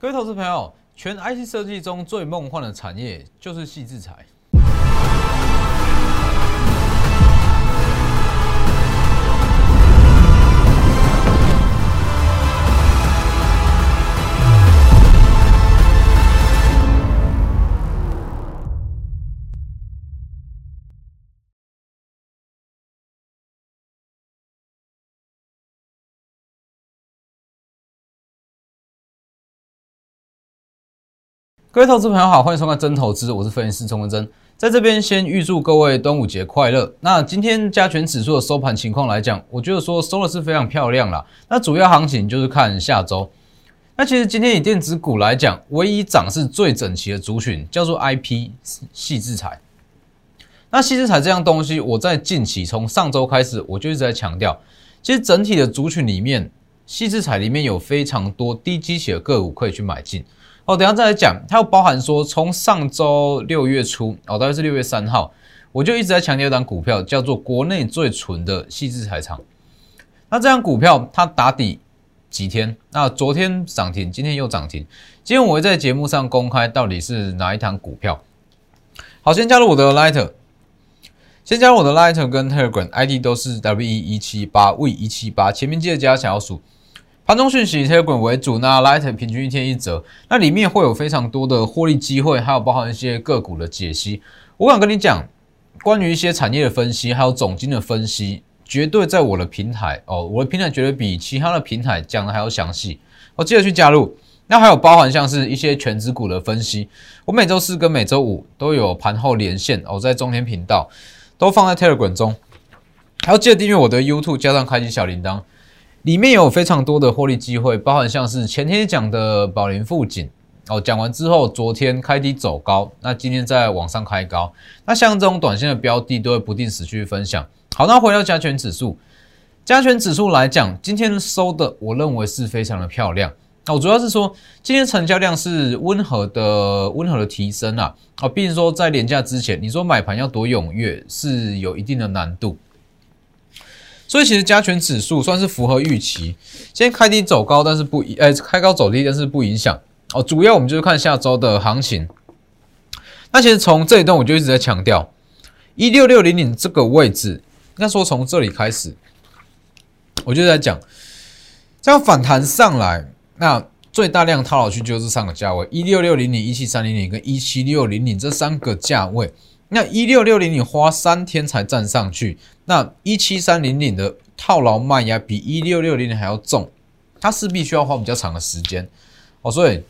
各位投资朋友，全 IC 设计中最梦幻的产业就是细制材。各位投资朋友好，欢迎收看真投资，我是分析师钟文真，在这边先预祝各位端午节快乐。那今天加权指数的收盘情况来讲，我觉得说收的是非常漂亮啦。那主要行情就是看下周。那其实今天以电子股来讲，唯一涨是最整齐的族群叫做 IP 细制材。那细制材这样东西，我在近期从上周开始，我就一直在强调，其实整体的族群里面，细制材里面有非常多低基企的个股可以去买进。哦，等下再来讲，它又包含说，从上周六月初，哦，大概是六月三号，我就一直在强调一档股票，叫做国内最纯的细致材厂。那这张股票它打底几天？那昨天涨停，今天又涨停。今天我会在节目上公开到底是哪一档股票。好，先加入我的 Lighter，先加入我的 Lighter 跟 Telegram ID 都是 W E 一七八 V 一七八，前面记得加小数。盘中讯息以 Telegram 为主，那 Light 平均一天一折，那里面会有非常多的获利机会，还有包含一些个股的解析。我想跟你讲，关于一些产业的分析，还有总金的分析，绝对在我的平台哦，我的平台绝对比其他的平台讲的还要详细。我记得去加入。那还有包含像是一些全指股的分析，我每周四跟每周五都有盘后连线哦，在中天频道都放在 Telegram 中，还要记得订阅我的 YouTube，加上开启小铃铛。里面有非常多的获利机会，包含像是前天讲的宝林富锦哦，讲完之后，昨天开低走高，那今天在往上开高，那像这种短线的标的都会不定时去分享。好，那回到加权指数，加权指数来讲，今天收的我认为是非常的漂亮。那我主要是说，今天成交量是温和的、温和的提升啊。哦，毕竟说在廉价之前，你说买盘要多踊跃是有一定的难度。所以其实加权指数算是符合预期，今天开低走高，但是不影，呃，开高走低，但是不影响哦。主要我们就是看下周的行情。那其实从这一段我就一直在强调，一六六零零这个位置，应该说从这里开始，我就在讲，这样反弹上来，那最大量套牢区就是上个价位一六六零零、一七三零零跟一七六零零这三个价位。那一六六零你花三天才站上去，那一七三零零的套牢卖压比一六六零零还要重，它势必需要花比较长的时间哦，所以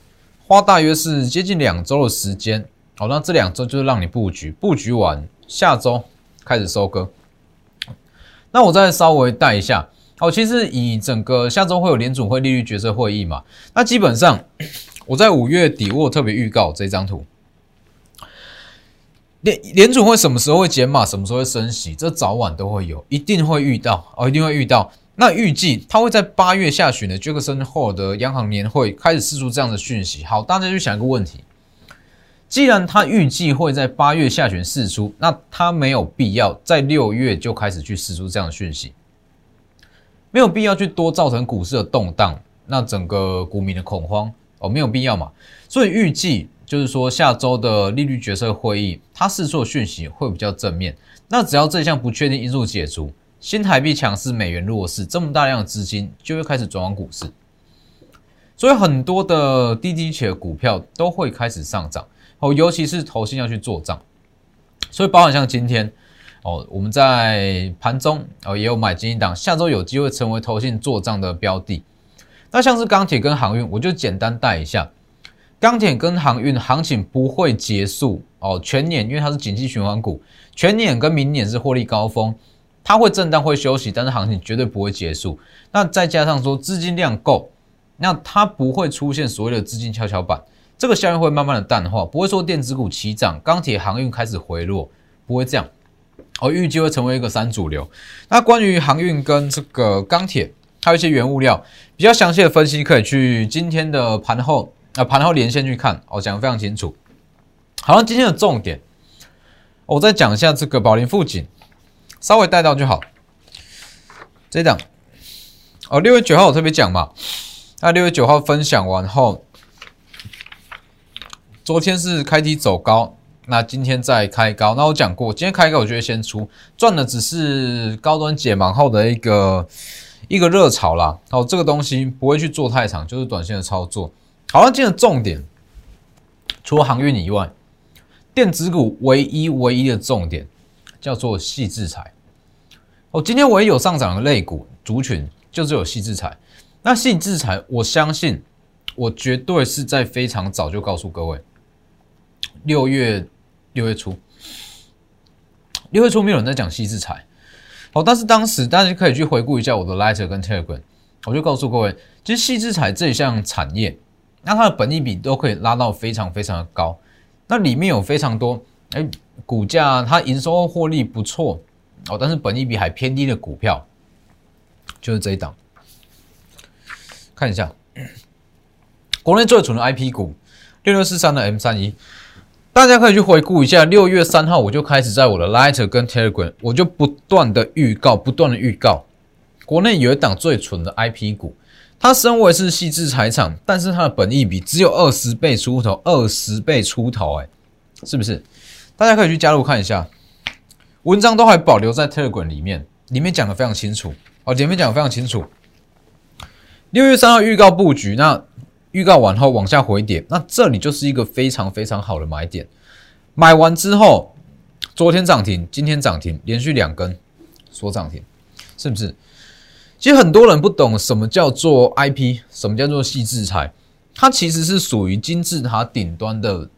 花大约是接近两周的时间哦。那这两周就是让你布局，布局完下周开始收割。那我再稍微带一下哦，其实以整个下周会有联储会利率决策会议嘛，那基本上我在五月底我有特别预告这张图。联联储会什么时候会减码，什么时候会升息，这早晚都会有，一定会遇到哦，一定会遇到。那预计它会在八月下旬的杰克森霍尔的央行年会开始释出这样的讯息。好，大家就想一个问题：既然它预计会在八月下旬释出，那它没有必要在六月就开始去释出这样的讯息，没有必要去多造成股市的动荡，那整个股民的恐慌哦，没有必要嘛。所以预计。就是说，下周的利率决策会议，它释出讯息会比较正面。那只要这项不确定因素解除，新台币强势，美元弱势，这么大量的资金就会开始转往股市，所以很多的低低企的股票都会开始上涨哦，尤其是投信要去做账。所以，包含像今天哦，我们在盘中哦也有买金档，下周有机会成为投信做账的标的。那像是钢铁跟航运，我就简单带一下。钢铁跟航运行情不会结束哦，全年因为它是景气循环股，全年跟明年是获利高峰，它会震荡会休息，但是行情绝对不会结束。那再加上说资金量够，那它不会出现所谓的资金跷跷板，这个效应会慢慢的淡化，不会说电子股齐涨，钢铁航运开始回落，不会这样。我，预计会成为一个三主流。那关于航运跟这个钢铁，还有一些原物料比较详细的分析，可以去今天的盘后。那盘后连线去看，我讲的非常清楚。好了，今天的重点，我再讲一下这个宝林富锦，稍微带到就好。这档哦，六月九号我特别讲嘛，那六月九号分享完后，昨天是开低走高，那今天再开高。那我讲过，今天开高我觉得先出，赚的只是高端解盲后的一个一个热潮啦。哦，这个东西不会去做太长，就是短线的操作。好，今天的重点，除了航运以外，电子股唯一唯一的重点叫做细制裁。哦，今天唯一有上涨的类股族群，就是有细制裁。那细制裁，我相信。我绝对是在非常早就告诉各位，六月六月初，六月初没有人在讲细制裁，好，但是当时大家可以去回顾一下我的 Lighter 跟 Telegram，我就告诉各位，其实细制裁这一项产业，那它的本益比都可以拉到非常非常的高，那里面有非常多哎股价它营收获利不错哦，但是本益比还偏低的股票，就是这一档，看一下。国内最蠢的 IP 股六六四三的 M 三一，大家可以去回顾一下。六月三号我就开始在我的 Lighter 跟 Telegram，我就不断的预告，不断的预告，国内有一档最蠢的 IP 股，它身为是细致财产，但是它的本益比只有二十倍出头，二十倍出头，哎，是不是？大家可以去加入看一下，文章都还保留在 Telegram 里面，里面讲的非常清楚哦，里面讲的非常清楚。六月三号预告布局，那。预告完后往下回点，那这里就是一个非常非常好的买点。买完之后，昨天涨停，今天涨停，连续两根锁涨停，是不是？其实很多人不懂什么叫做 IP，什么叫做细制裁，它其实是属于金字塔顶端的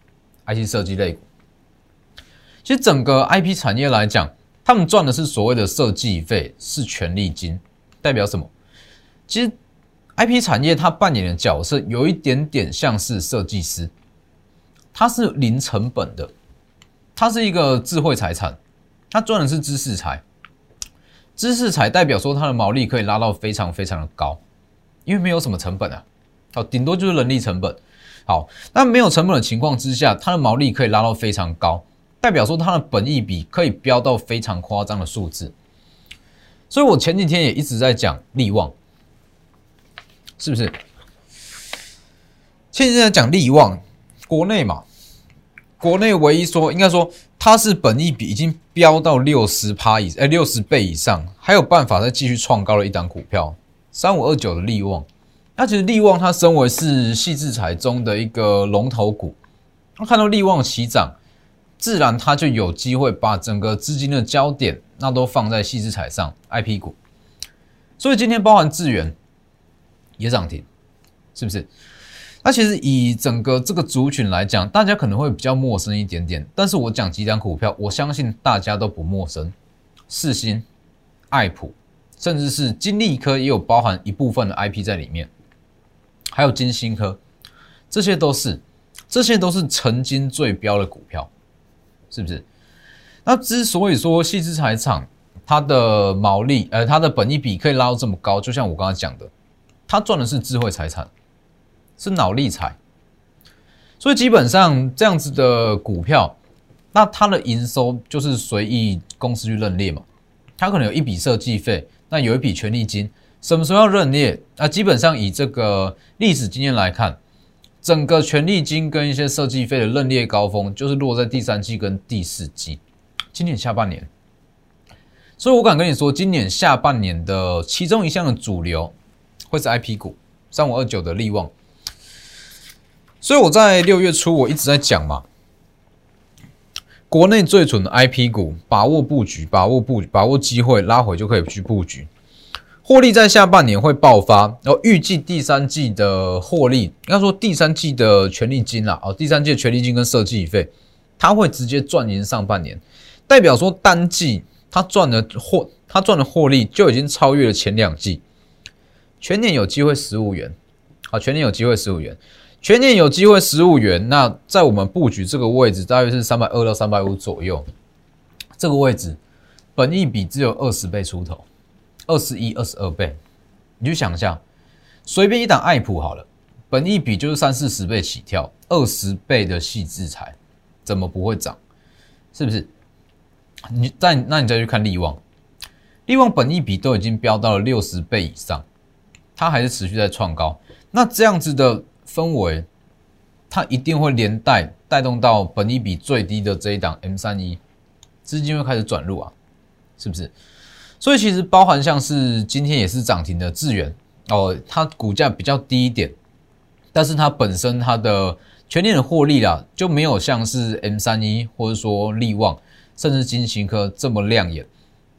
IT 设计类。其实整个 IP 产业来讲，他们赚的是所谓的设计费，是权利金，代表什么？其实。I P 产业它扮演的角色有一点点像是设计师，它是零成本的，它是一个智慧财产，它赚的是知识财，知识财代表说它的毛利可以拉到非常非常的高，因为没有什么成本啊，好，顶多就是人力成本，好，那没有成本的情况之下，它的毛利可以拉到非常高，代表说它的本益比可以飙到非常夸张的数字，所以我前几天也一直在讲利旺。是不是？现在讲利旺，国内嘛，国内唯一说应该说它是本益比已经飙到六十趴以哎六十倍以上，还有办法再继续创高的一档股票，三五二九的利旺。那其实利旺它身为是细制裁中的一个龙头股，那看到利旺起涨，自然它就有机会把整个资金的焦点那都放在细制裁上，IP 股。所以今天包含智源。也涨停，是不是？那其实以整个这个族群来讲，大家可能会比较陌生一点点。但是我讲几档股票，我相信大家都不陌生。世新、爱普，甚至是金利科也有包含一部分的 IP 在里面，还有金星科，这些都是，这些都是曾经最标的股票，是不是？那之所以说细资财厂它的毛利，呃，它的本益比可以拉到这么高，就像我刚刚讲的。它赚的是智慧财产，是脑力财，所以基本上这样子的股票，那它的营收就是随意公司去认列嘛。它可能有一笔设计费，那有一笔权利金，什么时候要认列？那基本上以这个历史经验来看，整个权利金跟一些设计费的认列高峰，就是落在第三季跟第四季，今年下半年。所以我敢跟你说，今年下半年的其中一项的主流。会是 I P 股三五二九的利旺，所以我在六月初我一直在讲嘛，国内最蠢的 I P 股，把握布局，把握布，把握机会，拉回就可以去布局，获利在下半年会爆发，然后预计第三季的获利，应该说第三季的权利金啦，哦，第三季的权利金跟设计费，它会直接赚赢上半年，代表说单季它赚的获，它赚的获利就已经超越了前两季。全年有机会十五元，好，全年有机会十五元，全年有机会十五元。那在我们布局这个位置，大约是三百二到三百五左右。这个位置，本益比只有二十倍出头，二十一、二十二倍。你就想一下，随便一档爱普好了，本益比就是三四十倍起跳，二十倍的细制裁，怎么不会涨？是不是？你再那你再去看利旺，利旺本益比都已经飙到了六十倍以上。它还是持续在创高，那这样子的氛围，它一定会连带带动到本一比最低的这一档 M 三一，资金会开始转入啊，是不是？所以其实包含像是今天也是涨停的智远哦，它股价比较低一点，但是它本身它的全年的获利啦，就没有像是 M 三一或者说利旺甚至金星科这么亮眼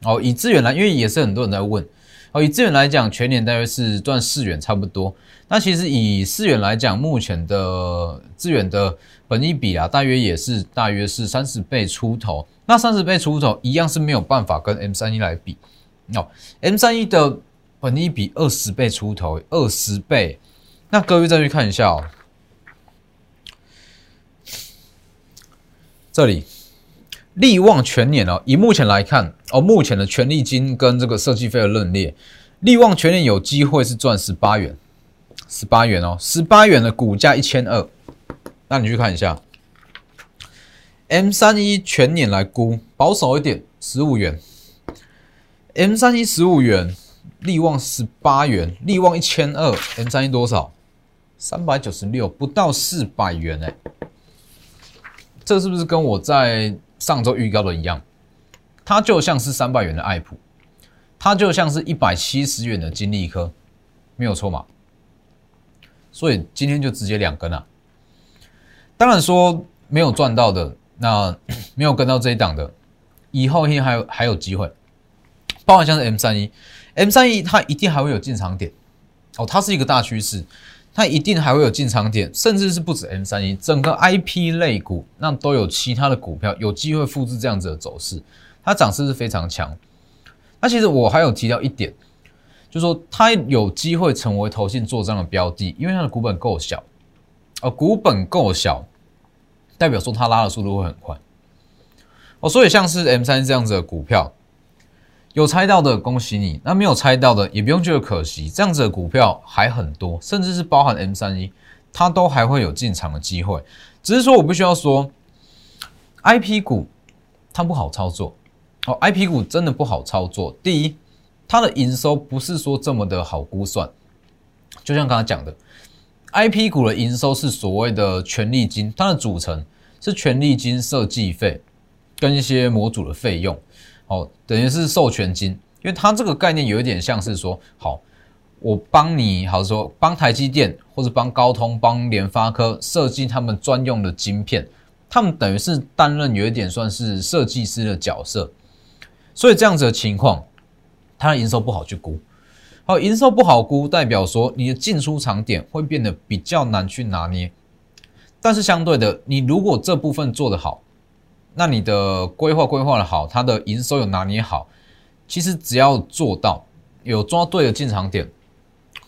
哦。以智远来，因为也是很多人在问。哦，以资源来讲，全年大约是赚四元差不多。那其实以四元来讲，目前的资源的本益比啊，大约也是大约是三十倍出头。那三十倍出头一样是没有办法跟 M 三一来比。哦，M 三一的本益比二十倍出头，二十倍。那各位再去看一下哦，这里。利旺全年哦，以目前来看哦，目前的权利金跟这个设计费的论列，利旺全年有机会是赚十八元，十八元哦，十八元的股价一千二，那你去看一下，M 三一全年来估保守一点，十五元，M 三一十五元，利旺十八元，利旺一千二，M 三一多少？三百九十六，不到四百元哎，这是不是跟我在？上周预告的一样，它就像是三百元的爱普，它就像是一百七十元的金利科，没有错嘛？所以今天就直接两根了。当然说没有赚到的，那 没有跟到这一档的，以后天还有还有机会。包含像是 M 三一，M 三一它一定还会有进场点哦，它是一个大趋势。它一定还会有进场点，甚至是不止 M 三一，整个 IP 类股那都有其他的股票有机会复制这样子的走势，它涨势是非常强。那其实我还有提到一点，就说它有机会成为投信做账的标的，因为它的股本够小，呃，股本够小，代表说它拉的速度会很快。哦，所以像是 M 三这样子的股票。有猜到的，恭喜你；那没有猜到的，也不用觉得可惜。这样子的股票还很多，甚至是包含 M 三一，它都还会有进场的机会。只是说我必须要说，IP 股它不好操作哦，IP 股真的不好操作。第一，它的营收不是说这么的好估算，就像刚才讲的，IP 股的营收是所谓的权利金，它的组成是权利金、设计费跟一些模组的费用。哦，等于是授权金，因为它这个概念有一点像是说，好，我帮你，好说帮台积电或者帮高通、帮联发科设计他们专用的晶片，他们等于是担任有一点算是设计师的角色，所以这样子的情况，它的营收不好去估，好，营收不好估，代表说你的进出场点会变得比较难去拿捏，但是相对的，你如果这部分做得好。那你的规划规划的好，它的营收有拿捏好，其实只要做到有抓对的进场点，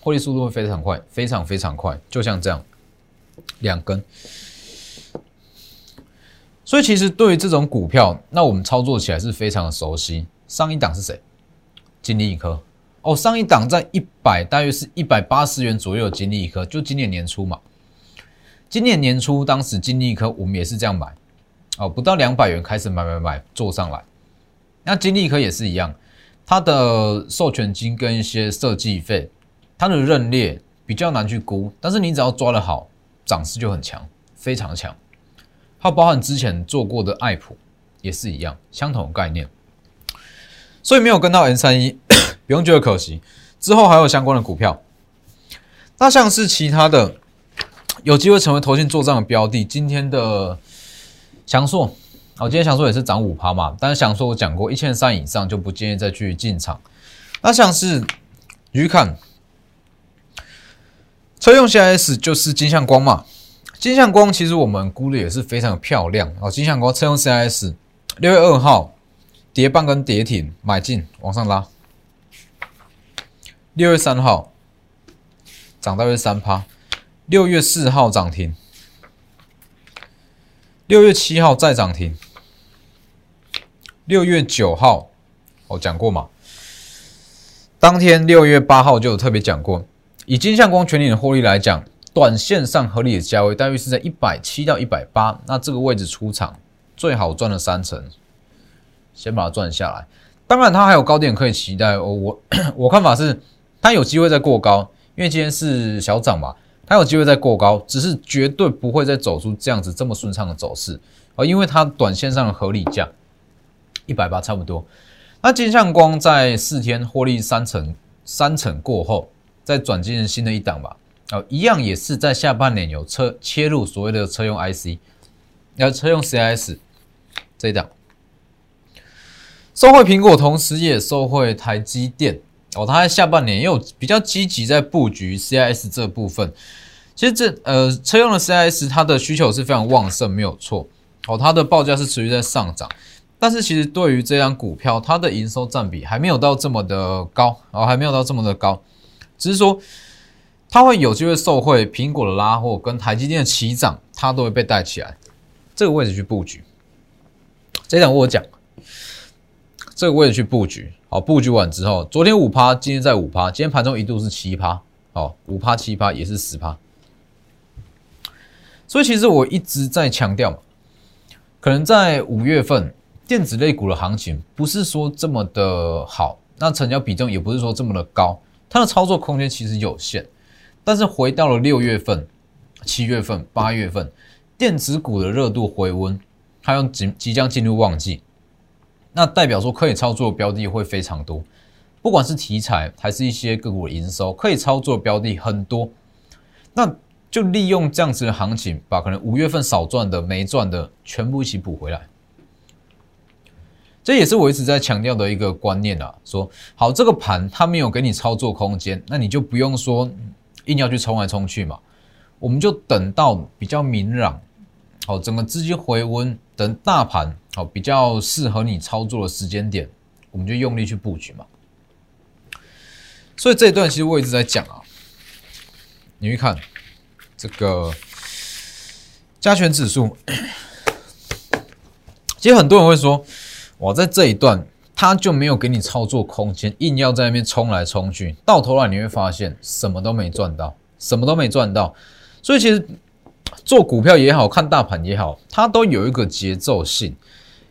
获利速度会非常快，非常非常快，就像这样两根。所以其实对于这种股票，那我们操作起来是非常的熟悉。上一档是谁？金利科哦，上一档在一百，大约是一百八十元左右的金利科，就今年年初嘛。今年年初当时金利科我们也是这样买。哦，不到两百元开始买买买做上来，那金立科也是一样，它的授权金跟一些设计费，它的认列比较难去估，但是你只要抓得好，涨势就很强，非常强。还有包含之前做过的爱普也是一样，相同概念。所以没有跟到 N 三一，不用觉得可惜。之后还有相关的股票，那像是其他的有机会成为投信做账的标的，今天的。翔硕，哦，今天翔硕也是涨五趴嘛，但是翔硕我讲过，一千三以上就不建议再去进场。那像是鱼看车用 CIS 就是金相光嘛，金相光其实我们估的也是非常漂亮哦。金相光车用 CIS 六月二号跌半跟跌停买进往上拉，六月三号涨大约三趴，六月四号涨停。六月七号再涨停，六月九号我讲过嘛？当天六月八号就有特别讲过，以金相光全年的获利来讲，短线上合理的价位大约是在一百七到一百八，那这个位置出场最好赚了三成，先把它赚下来。当然，它还有高点可以期待。我我 我看法是，它有机会再过高，因为今天是小涨嘛，它有机会再过高，只是绝对不会再走出这样子这么顺畅的走势啊，因为它短线上的合理价一百八差不多。那金相光在四天获利三成三成过后，再转进新的一档吧，啊，一样也是在下半年有车切入所谓的车用 IC，要车用 CS 这一档，收回苹果，同时也收回台积电。哦，他在下半年也有比较积极在布局 CIS 这部分。其实这呃车用的 CIS 它的需求是非常旺盛，没有错。哦，它的报价是持续在上涨，但是其实对于这张股票，它的营收占比还没有到这么的高，哦，还没有到这么的高。只是说它会有机会受惠苹果的拉货跟台积电的起涨，它都会被带起来。这个位置去布局，这一档我讲，这个位置去布局。好，布局完之后，昨天五趴，今天在五趴，今天盘中一度是七趴，好，五趴七趴也是十趴，所以其实我一直在强调，可能在五月份电子类股的行情不是说这么的好，那成交比重也不是说这么的高，它的操作空间其实有限，但是回到了六月份、七月份、八月份，电子股的热度回温，它要即即将进入旺季。那代表说可以操作的标的会非常多，不管是题材还是一些个股的营收，可以操作的标的很多。那就利用这样子的行情，把可能五月份少赚的、没赚的全部一起补回来。这也是我一直在强调的一个观念啊，说好这个盘它没有给你操作空间，那你就不用说硬要去冲来冲去嘛，我们就等到比较明朗，好整个资金回温，等大盘。好，比较适合你操作的时间点，我们就用力去布局嘛。所以这一段其实我一直在讲啊，你去看这个加权指数，其实很多人会说，我在这一段他就没有给你操作空间，硬要在那边冲来冲去，到头来你会发现什么都没赚到，什么都没赚到。所以其实做股票也好看大盘也好，它都有一个节奏性。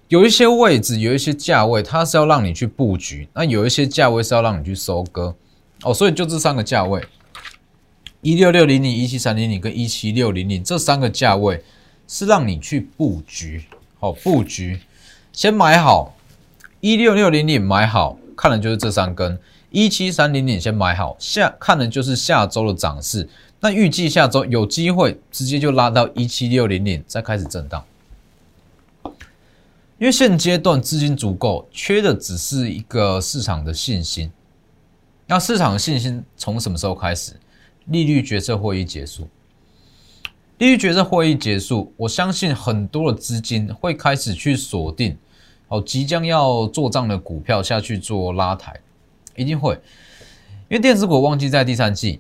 有一些位置，有一些价位，它是要让你去布局；那有一些价位是要让你去收割。哦，所以就这三个价位：一六六零零、一七三零零跟一七六零零这三个价位是让你去布局。好，布局先买好一六六零零，买好看的就是这三根；一七三零零先买好下看的就是下周的涨势。那预计下周有机会直接就拉到一七六零零，再开始震荡。因为现阶段资金足够，缺的只是一个市场的信心。那市场的信心从什么时候开始？利率决策会议结束。利率决策会议结束，我相信很多的资金会开始去锁定，哦，即将要做账的股票下去做拉抬，一定会。因为电子股旺季在第三季，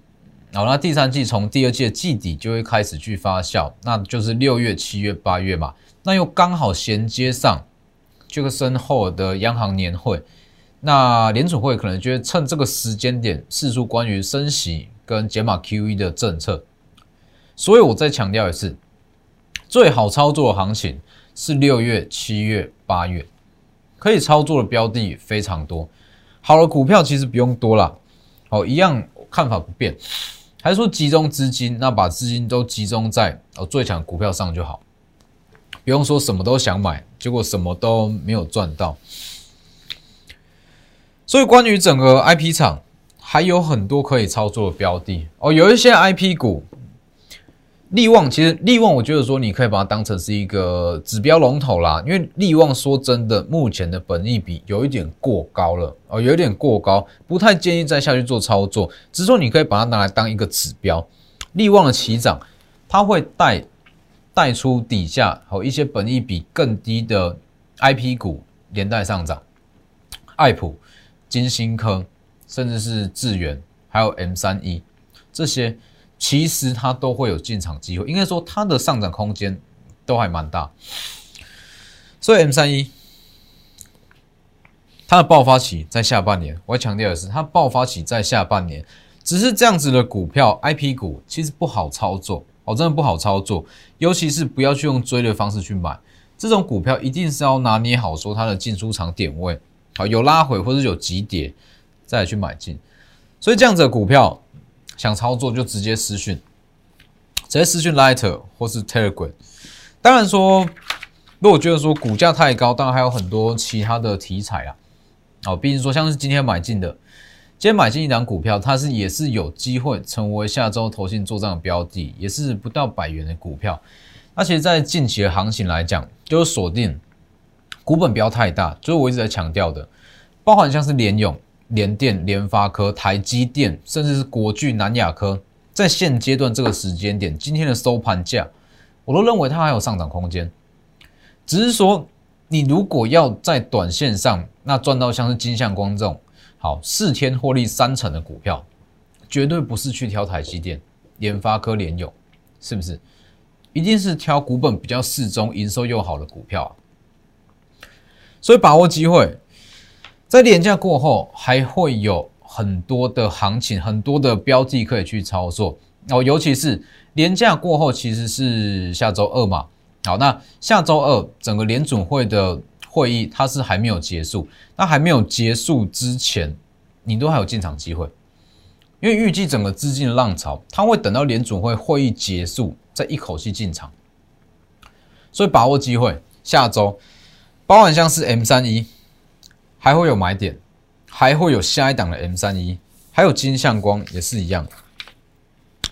然后那第三季从第二季的季底就会开始去发酵，那就是六月、七月、八月嘛。那又刚好衔接上这个身后的央行年会，那联储会可能就会趁这个时间点释出关于升息跟减码 QE 的政策，所以我再强调一次，最好操作的行情是六月、七月、八月，可以操作的标的非常多。好的股票其实不用多啦，好一样看法不变，还是说集中资金，那把资金都集中在哦最强股票上就好。不用说什么都想买，结果什么都没有赚到。所以关于整个 IP 厂，还有很多可以操作的标的哦。有一些 IP 股，利旺其实利旺，我觉得说你可以把它当成是一个指标龙头啦。因为利旺说真的，目前的本益比有一点过高了哦，有一点过高，不太建议再下去做操作。只是说你可以把它拿来当一个指标，利旺的起涨，它会带。带出底下和一些本益比更低的 IP 股连带上涨，爱普、金星科，甚至是智源，还有 M 三一这些，其实它都会有进场机会。应该说它的上涨空间都还蛮大。所以 M 三一它的爆发期在下半年，我要强调的是，它爆发期在下半年，只是这样子的股票 IP 股其实不好操作。哦，真的不好操作，尤其是不要去用追的方式去买这种股票，一定是要拿捏好说它的进出场点位，好有拉回或者有急跌再去买进。所以这样子的股票想操作就直接私讯直接私讯 Lighter 或是 Telegram。当然说，如果觉得说股价太高，当然还有很多其他的题材啊。哦，毕竟说像是今天买进的，今天买进一档股票，它是也是有机会成为下周投信做账的标的，也是不到百元的股票。那其实，在近期的行情来讲，就是锁定股本不要太大，就是我一直在强调的，包含像是联永、联电、联发科、台积电，甚至是国巨、南亚科，在现阶段这个时间点，今天的收盘价，我都认为它还有上涨空间，只是说。你如果要在短线上那赚到像是金相光这种好四天获利三成的股票，绝对不是去挑台积电、联发科、联友，是不是？一定是挑股本比较适中、营收又好的股票。所以把握机会，在廉价过后还会有很多的行情、很多的标的可以去操作哦。尤其是廉价过后，其实是下周二嘛。好，那下周二整个联准会的会议它是还没有结束，那还没有结束之前，你都还有进场机会，因为预计整个资金的浪潮，它会等到联准会会议结束再一口气进场，所以把握机会，下周包含像是 M 三一还会有买点，还会有下一档的 M 三一，还有金相光也是一样，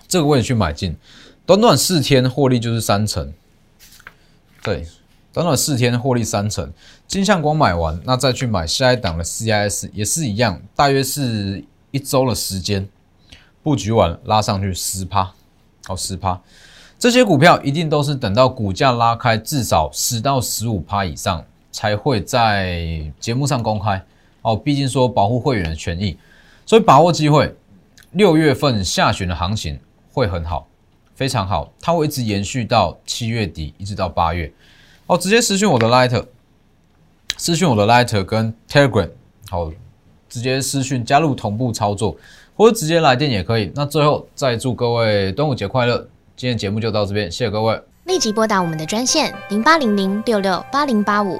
这个位置去买进，短短四天获利就是三成。对，短短四天获利三成，金相光买完，那再去买下一档的 CIS 也是一样，大约是一周的时间，布局完拉上去十趴，好十趴，这些股票一定都是等到股价拉开至少十到十五趴以上，才会在节目上公开哦，毕竟说保护会员的权益，所以把握机会，六月份下旬的行情会很好。非常好，它会一直延续到七月底，一直到八月。哦，直接私讯我的 Lighter，私讯我的 Lighter 跟 Telegram，好，直接私讯加入同步操作，或者直接来电也可以。那最后再祝各位端午节快乐！今天节目就到这边，谢谢各位。立即拨打我们的专线零八零零六六八零八五。